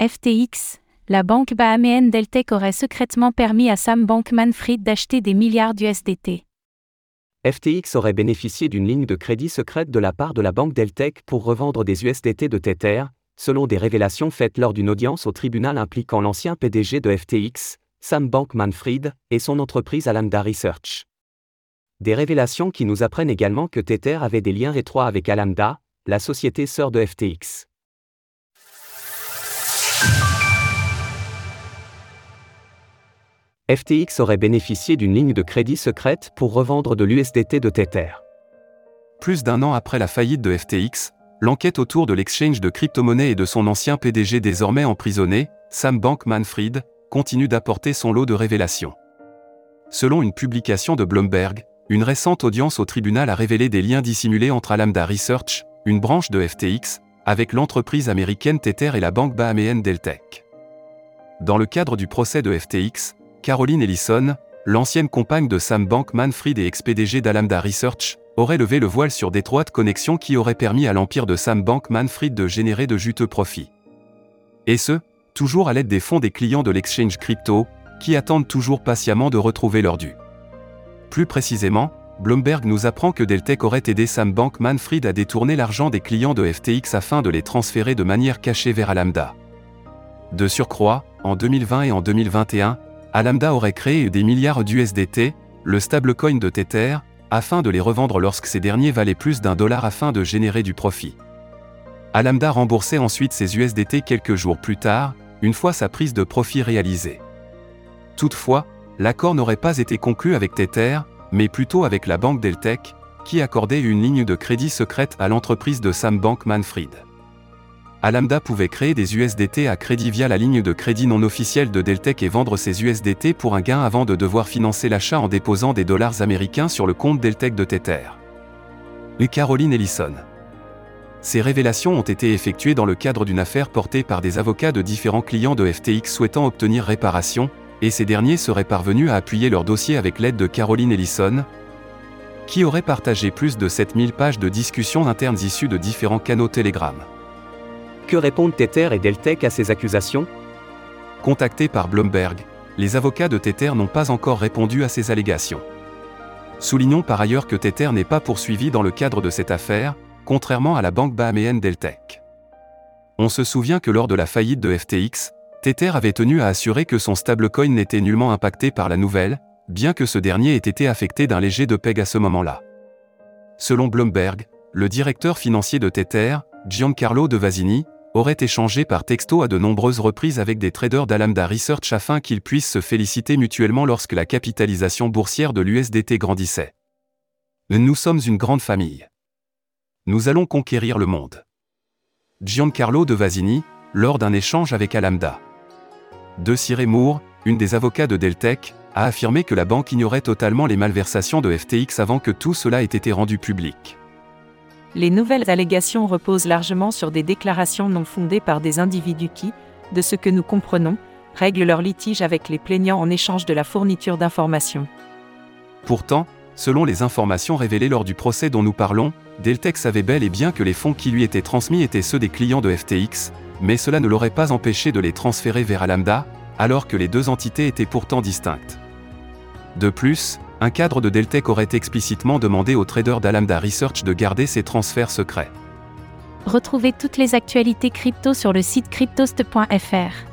FTX, la banque bahaméenne Deltec aurait secrètement permis à Sam Bankman-Fried d'acheter des milliards d'USDT. FTX aurait bénéficié d'une ligne de crédit secrète de la part de la banque Deltec pour revendre des USDT de Tether, selon des révélations faites lors d'une audience au tribunal impliquant l'ancien PDG de FTX, Sam Bankman-Fried, et son entreprise Alameda Research. Des révélations qui nous apprennent également que Tether avait des liens étroits avec Alameda, la société sœur de FTX. FTX aurait bénéficié d'une ligne de crédit secrète pour revendre de l'USDT de Tether. Plus d'un an après la faillite de FTX, l'enquête autour de l'exchange de crypto-monnaies et de son ancien PDG désormais emprisonné, Sam Bankman-Fried, continue d'apporter son lot de révélations. Selon une publication de Bloomberg, une récente audience au tribunal a révélé des liens dissimulés entre Alameda Research, une branche de FTX, avec l'entreprise américaine Tether et la banque bahaméenne Deltec. Dans le cadre du procès de FTX, Caroline Ellison, l'ancienne compagne de Sam Bankman-Fried et ex-PDG d'Alameda Research, aurait levé le voile sur d'étroites connexions qui auraient permis à l'empire de Sam Bankman-Fried de générer de juteux profits. Et ce, toujours à l'aide des fonds des clients de l'exchange crypto, qui attendent toujours patiemment de retrouver leur dû. Plus précisément, Bloomberg nous apprend que Deltec aurait aidé Sam Bankman-Fried à détourner l'argent des clients de FTX afin de les transférer de manière cachée vers Alameda. De surcroît, en 2020 et en 2021, Alameda aurait créé des milliards d'USDT, le stablecoin de Tether, afin de les revendre lorsque ces derniers valaient plus d'un dollar afin de générer du profit. Alameda remboursait ensuite ses USDT quelques jours plus tard, une fois sa prise de profit réalisée. Toutefois, l'accord n'aurait pas été conclu avec Tether, mais plutôt avec la banque Deltec, qui accordait une ligne de crédit secrète à l'entreprise de Sam Bankman-Fried. Alameda pouvait créer des USDT à crédit via la ligne de crédit non officielle de Deltec et vendre ces USDT pour un gain avant de devoir financer l'achat en déposant des dollars américains sur le compte Deltec de Tether. Et Caroline Ellison. Ces révélations ont été effectuées dans le cadre d'une affaire portée par des avocats de différents clients de FTX souhaitant obtenir réparation, et ces derniers seraient parvenus à appuyer leur dossier avec l'aide de Caroline Ellison, qui aurait partagé plus de 7000 pages de discussions internes issues de différents canaux Telegram. Que répondent Tether et Deltec à ces accusations? Contactés par Bloomberg, les avocats de Tether n'ont pas encore répondu à ces allégations. Soulignons par ailleurs que Tether n'est pas poursuivi dans le cadre de cette affaire, contrairement à la banque bahaméenne Deltec. On se souvient que lors de la faillite de FTX, Tether avait tenu à assurer que son stablecoin n'était nullement impacté par la nouvelle, bien que ce dernier ait été affecté d'un léger de PEG à ce moment-là. Selon Bloomberg, le directeur financier de Tether, Giancarlo De Vasini, aurait échangé par texto à de nombreuses reprises avec des traders d'Alameda Research afin qu'ils puissent se féliciter mutuellement lorsque la capitalisation boursière de l'USDT grandissait. Nous sommes une grande famille. Nous allons conquérir le monde. Giancarlo De Vasini, lors d'un échange avec Alameda. De Cyré Moore, une des avocats de Deltec, a affirmé que la banque ignorait totalement les malversations de FTX avant que tout cela ait été rendu public. Les nouvelles allégations reposent largement sur des déclarations non fondées par des individus qui, de ce que nous comprenons, règlent leur litige avec les plaignants en échange de la fourniture d'informations. Pourtant, selon les informations révélées lors du procès dont nous parlons, Deltec savait bel et bien que les fonds qui lui étaient transmis étaient ceux des clients de FTX, mais cela ne l'aurait pas empêché de les transférer vers Alameda, alors que les deux entités étaient pourtant distinctes. De plus, un cadre de Deltec aurait explicitement demandé aux traders d'Alameda Research de garder ces transferts secrets. Retrouvez toutes les actualités crypto sur le site cryptost.fr.